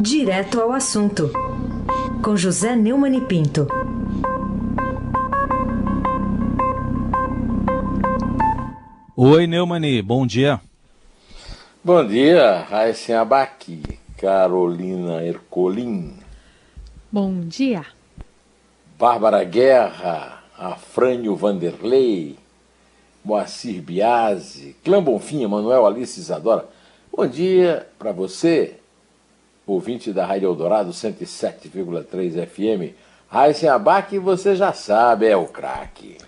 Direto ao assunto, com José Neumann e Pinto. Oi, Neumani, bom dia. Bom dia, Raíssen Abac, Carolina Ercolim. Bom dia. Bárbara Guerra, Afrânio Vanderlei, Moacir Biasi, Clã Bonfim, Manuel Alice Isadora. Bom dia para você, ouvinte da Rádio Eldorado 107,3 FM. Raíssen Abac, você já sabe, é o craque.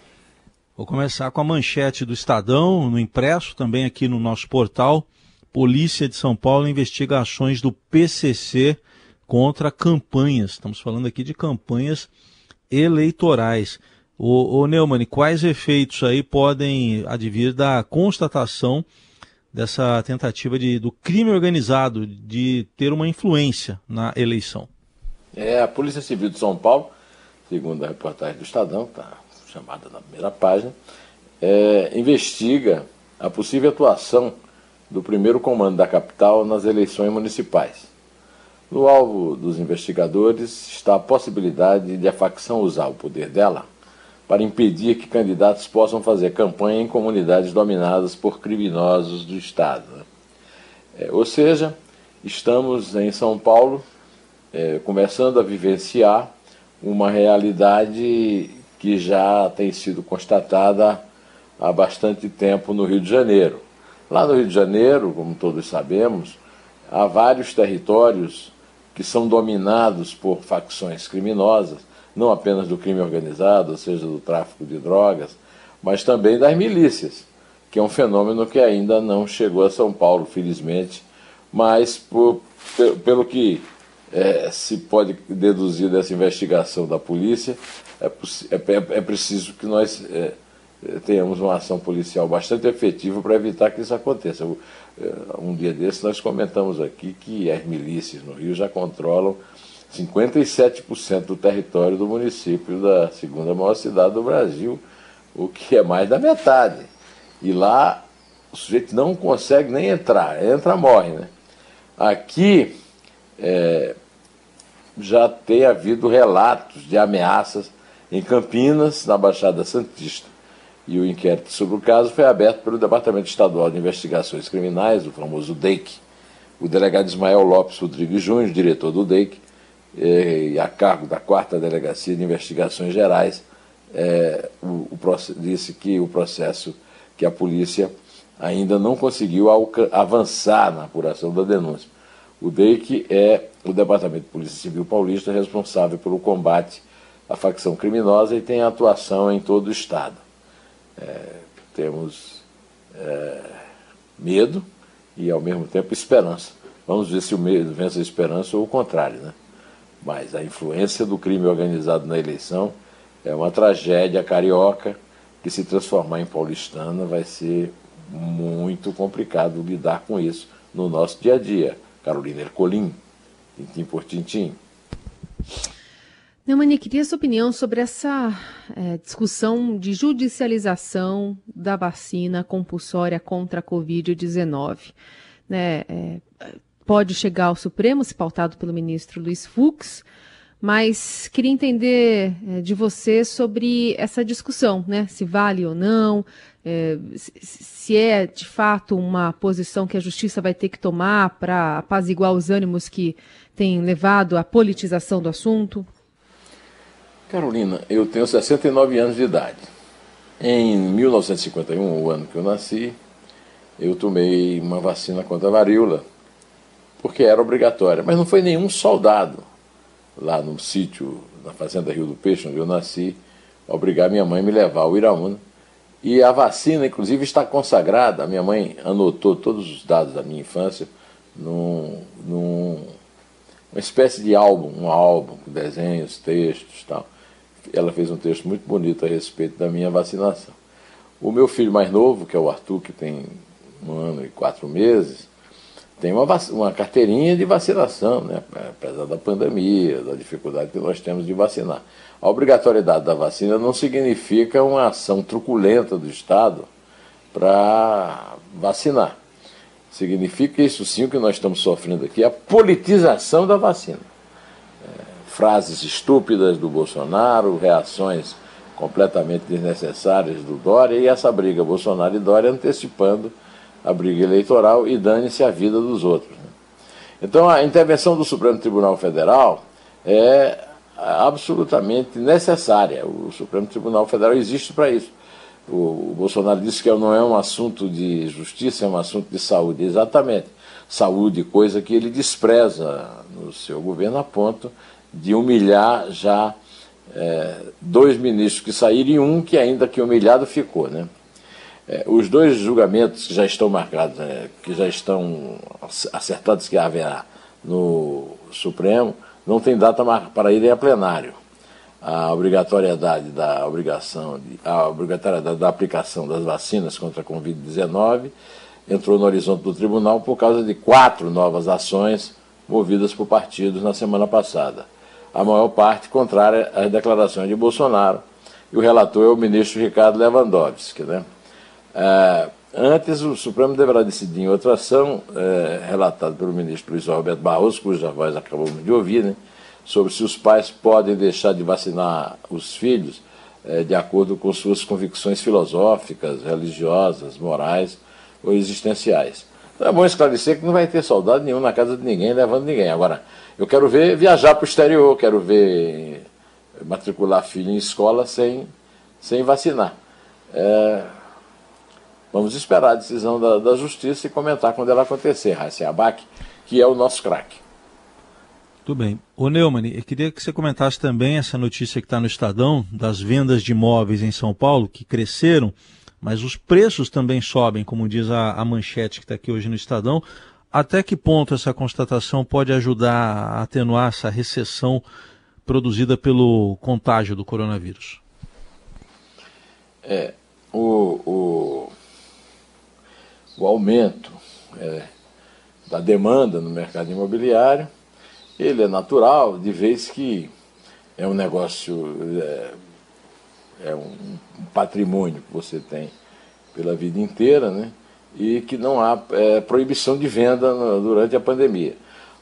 Vou começar com a manchete do Estadão, no impresso, também aqui no nosso portal. Polícia de São Paulo investiga ações do PCC contra campanhas. Estamos falando aqui de campanhas eleitorais. O, o Neumann, quais efeitos aí podem advir da constatação dessa tentativa de, do crime organizado de ter uma influência na eleição? É, a Polícia Civil de São Paulo, segundo a reportagem do Estadão, está chamada na primeira página, é, investiga a possível atuação do primeiro comando da capital nas eleições municipais. No alvo dos investigadores está a possibilidade de a facção usar o poder dela para impedir que candidatos possam fazer campanha em comunidades dominadas por criminosos do Estado. Né? É, ou seja, estamos em São Paulo é, começando a vivenciar uma realidade que já tem sido constatada há bastante tempo no Rio de Janeiro. Lá no Rio de Janeiro, como todos sabemos, há vários territórios que são dominados por facções criminosas, não apenas do crime organizado, ou seja, do tráfico de drogas, mas também das milícias, que é um fenômeno que ainda não chegou a São Paulo, felizmente, mas por, pelo que é, se pode deduzir dessa investigação da polícia, é, é, é preciso que nós é, tenhamos uma ação policial bastante efetiva para evitar que isso aconteça. É, um dia desses nós comentamos aqui que as milícias no Rio já controlam 57% do território do município da segunda maior cidade do Brasil, o que é mais da metade. E lá o sujeito não consegue nem entrar, entra, morre. Né? Aqui é, já tem havido relatos de ameaças em Campinas, na Baixada Santista e o inquérito sobre o caso foi aberto pelo Departamento Estadual de Investigações Criminais, o famoso DEIC. O delegado Ismael Lopes Rodrigues Júnior, diretor do DEIC, e a cargo da quarta Delegacia de Investigações Gerais, é, o, o, disse que o processo, que a polícia ainda não conseguiu avançar na apuração da denúncia. O DEIC é o Departamento de Polícia Civil Paulista responsável pelo combate à facção criminosa e tem atuação em todo o Estado é, temos é, medo e, ao mesmo tempo, esperança. Vamos ver se o medo vence a esperança ou o contrário. Né? Mas a influência do crime organizado na eleição é uma tragédia carioca que, se transformar em paulistana, vai ser muito complicado lidar com isso no nosso dia a dia. Carolina Ercolim, tintim por tintim. Neumani, queria sua opinião sobre essa é, discussão de judicialização da vacina compulsória contra a Covid-19. Né, é, pode chegar ao Supremo, se pautado pelo ministro Luiz Fux, mas queria entender é, de você sobre essa discussão, né? Se vale ou não, é, se é de fato uma posição que a justiça vai ter que tomar para apaziguar os ânimos que têm levado à politização do assunto. Carolina, eu tenho 69 anos de idade. Em 1951, o ano que eu nasci, eu tomei uma vacina contra a varíola, porque era obrigatória. Mas não foi nenhum soldado lá no sítio, na Fazenda Rio do Peixe, onde eu nasci, obrigar minha mãe a me levar ao Iraúna. E a vacina, inclusive, está consagrada. A minha mãe anotou todos os dados da minha infância num, num uma espécie de álbum, um álbum com desenhos, textos tal ela fez um texto muito bonito a respeito da minha vacinação. O meu filho mais novo, que é o Arthur, que tem um ano e quatro meses, tem uma, uma carteirinha de vacinação, né? apesar da pandemia, da dificuldade que nós temos de vacinar. A obrigatoriedade da vacina não significa uma ação truculenta do Estado para vacinar. Significa isso sim o que nós estamos sofrendo aqui, a politização da vacina. É, frases estúpidas do Bolsonaro, reações completamente desnecessárias do Dória e essa briga Bolsonaro e Dória antecipando a briga eleitoral e dane-se a vida dos outros. Né? Então a intervenção do Supremo Tribunal Federal é absolutamente necessária. O Supremo Tribunal Federal existe para isso. O, Bolsonaro disse que não é um assunto de justiça, é um assunto de saúde. Exatamente. Saúde, coisa que ele despreza no seu governo a ponto de humilhar já é, dois ministros que saíram e um que ainda que humilhado ficou. Né? É, os dois julgamentos que já estão marcados, né, que já estão acertados que haverá no Supremo, não tem data para irem a plenário. A obrigatoriedade da obrigação de, a obrigatoriedade da aplicação das vacinas contra a Covid-19 entrou no horizonte do tribunal por causa de quatro novas ações movidas por partidos na semana passada. A maior parte contrária às declarações de Bolsonaro. E o relator é o ministro Ricardo Lewandowski. Né? É, antes, o Supremo deverá decidir em outra ação, é, relatada pelo ministro Luiz Roberto Barroso, cuja voz acabamos de ouvir, né, sobre se os pais podem deixar de vacinar os filhos é, de acordo com suas convicções filosóficas, religiosas, morais ou existenciais. Então é bom esclarecer que não vai ter soldado nenhum na casa de ninguém, levando ninguém. Agora, eu quero ver viajar para o exterior, quero ver matricular filho em escola sem, sem vacinar. É, Vamos esperar a decisão da, da Justiça e comentar quando ela acontecer, Raíssa Abac, que é o nosso craque. Tudo bem. Ô Neumann, eu queria que você comentasse também essa notícia que está no Estadão, das vendas de imóveis em São Paulo, que cresceram, mas os preços também sobem, como diz a, a manchete que está aqui hoje no Estadão. Até que ponto essa constatação pode ajudar a atenuar essa recessão produzida pelo contágio do coronavírus? É, o, o o aumento é, da demanda no mercado imobiliário, ele é natural, de vez que é um negócio, é, é um, patrimônio que você tem pela vida inteira, né? e que não há é, proibição de venda durante a pandemia.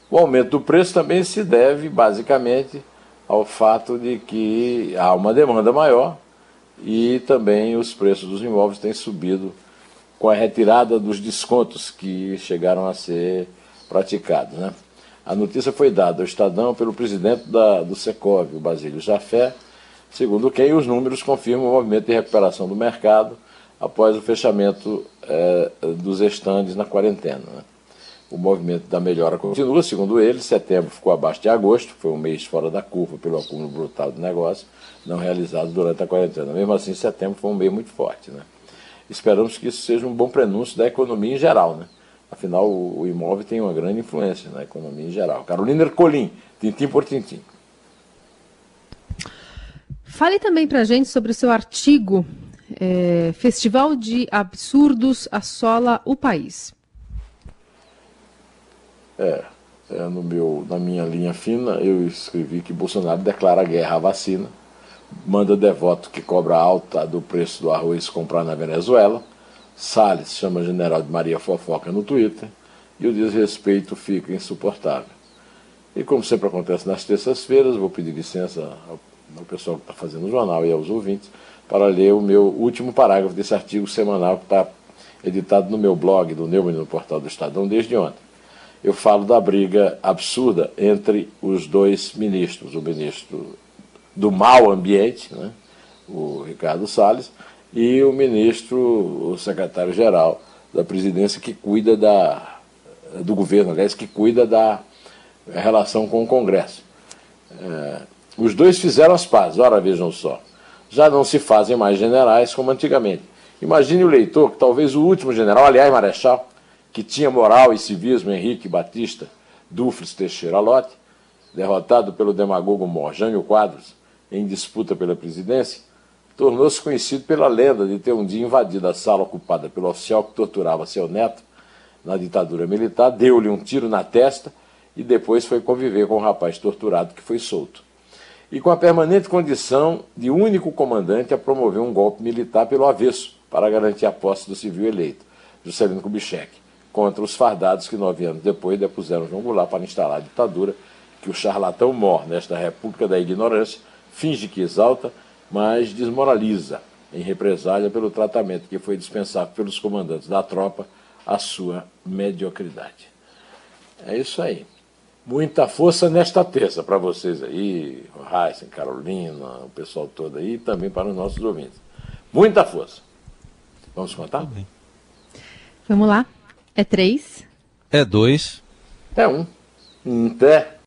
O aumento do preço também se deve, basicamente, ao fato de que há uma demanda maior e também os preços dos imóveis têm subido com a retirada dos descontos que chegaram a ser praticados. Né? A notícia foi dada ao Estadão pelo presidente da, do Secov, o Basílio Jafé, segundo quem os números confirmam o movimento de recuperação do mercado após o fechamento é, dos estandes na quarentena. Né? O movimento da melhora continua, segundo ele, setembro ficou abaixo de agosto, foi um mês fora da curva pelo acúmulo brutal do negócio, não realizado durante a quarentena. Mesmo assim, setembro foi um mês muito forte. Né? Esperamos que isso seja um bom prenúncio da economia em geral, né? Afinal, o, o imóvel tem uma grande influência na economia em geral. Carolina Ercolim, tintim por tintim. Fale também para a gente sobre o seu artigo é, Festival de Absurdos assola o país. É, é, no meu, na minha linha fina, eu escrevi que Bolsonaro declara guerra à vacina manda devoto que cobra alta do preço do arroz comprar na Venezuela. Salles chama general de Maria Fofoca no Twitter e o desrespeito fica insuportável. E como sempre acontece nas terças-feiras, vou pedir licença ao, pessoal que está fazendo o jornal e aos ouvintes para ler o meu último parágrafo desse artigo semanal que está editado no meu blog do Neumann no portal do Estadão desde ontem. Eu falo da briga absurda entre os dois ministros, o ministro do mau ambiente, né, o Ricardo Salles, e o ministro, o secretário-geral da presidência que cuida da, do governo, aliás, que cuida da relação com o Congresso. É, os dois fizeram as pazes, ora vejam só. Já não se fazem mais generais como antigamente. Imagine o leitor que talvez o último general, aliás, Marechal, que tinha moral e civismo, Henrique Batista Dufres Teixeira Lote, derrotado pelo demagogo Morjânio Quadros, em disputa pela presidência, tornou-se conhecido pela lenda de ter um dia invadido a sala ocupada pelo oficial que torturava seu neto na ditadura militar, deu-lhe um tiro na testa e depois foi conviver com o rapaz torturado que foi solto. E com a permanente condição de único comandante a promover um golpe militar pelo avesso para garantir a posse do civil eleito, Juscelino Kubitschek, contra os fardados que nove anos depois depuseram João Goulart para instalar a ditadura que o charlatão mor nesta república da ignorância finge que exalta, mas desmoraliza em represália pelo tratamento que foi dispensado pelos comandantes da tropa à sua mediocridade. É isso aí. Muita força nesta terça para vocês aí, Heisen, Carolina, o pessoal todo aí, e também para os nossos ouvintes. Muita força. Vamos contar? Vamos lá. É três. É dois. É um. Um pé.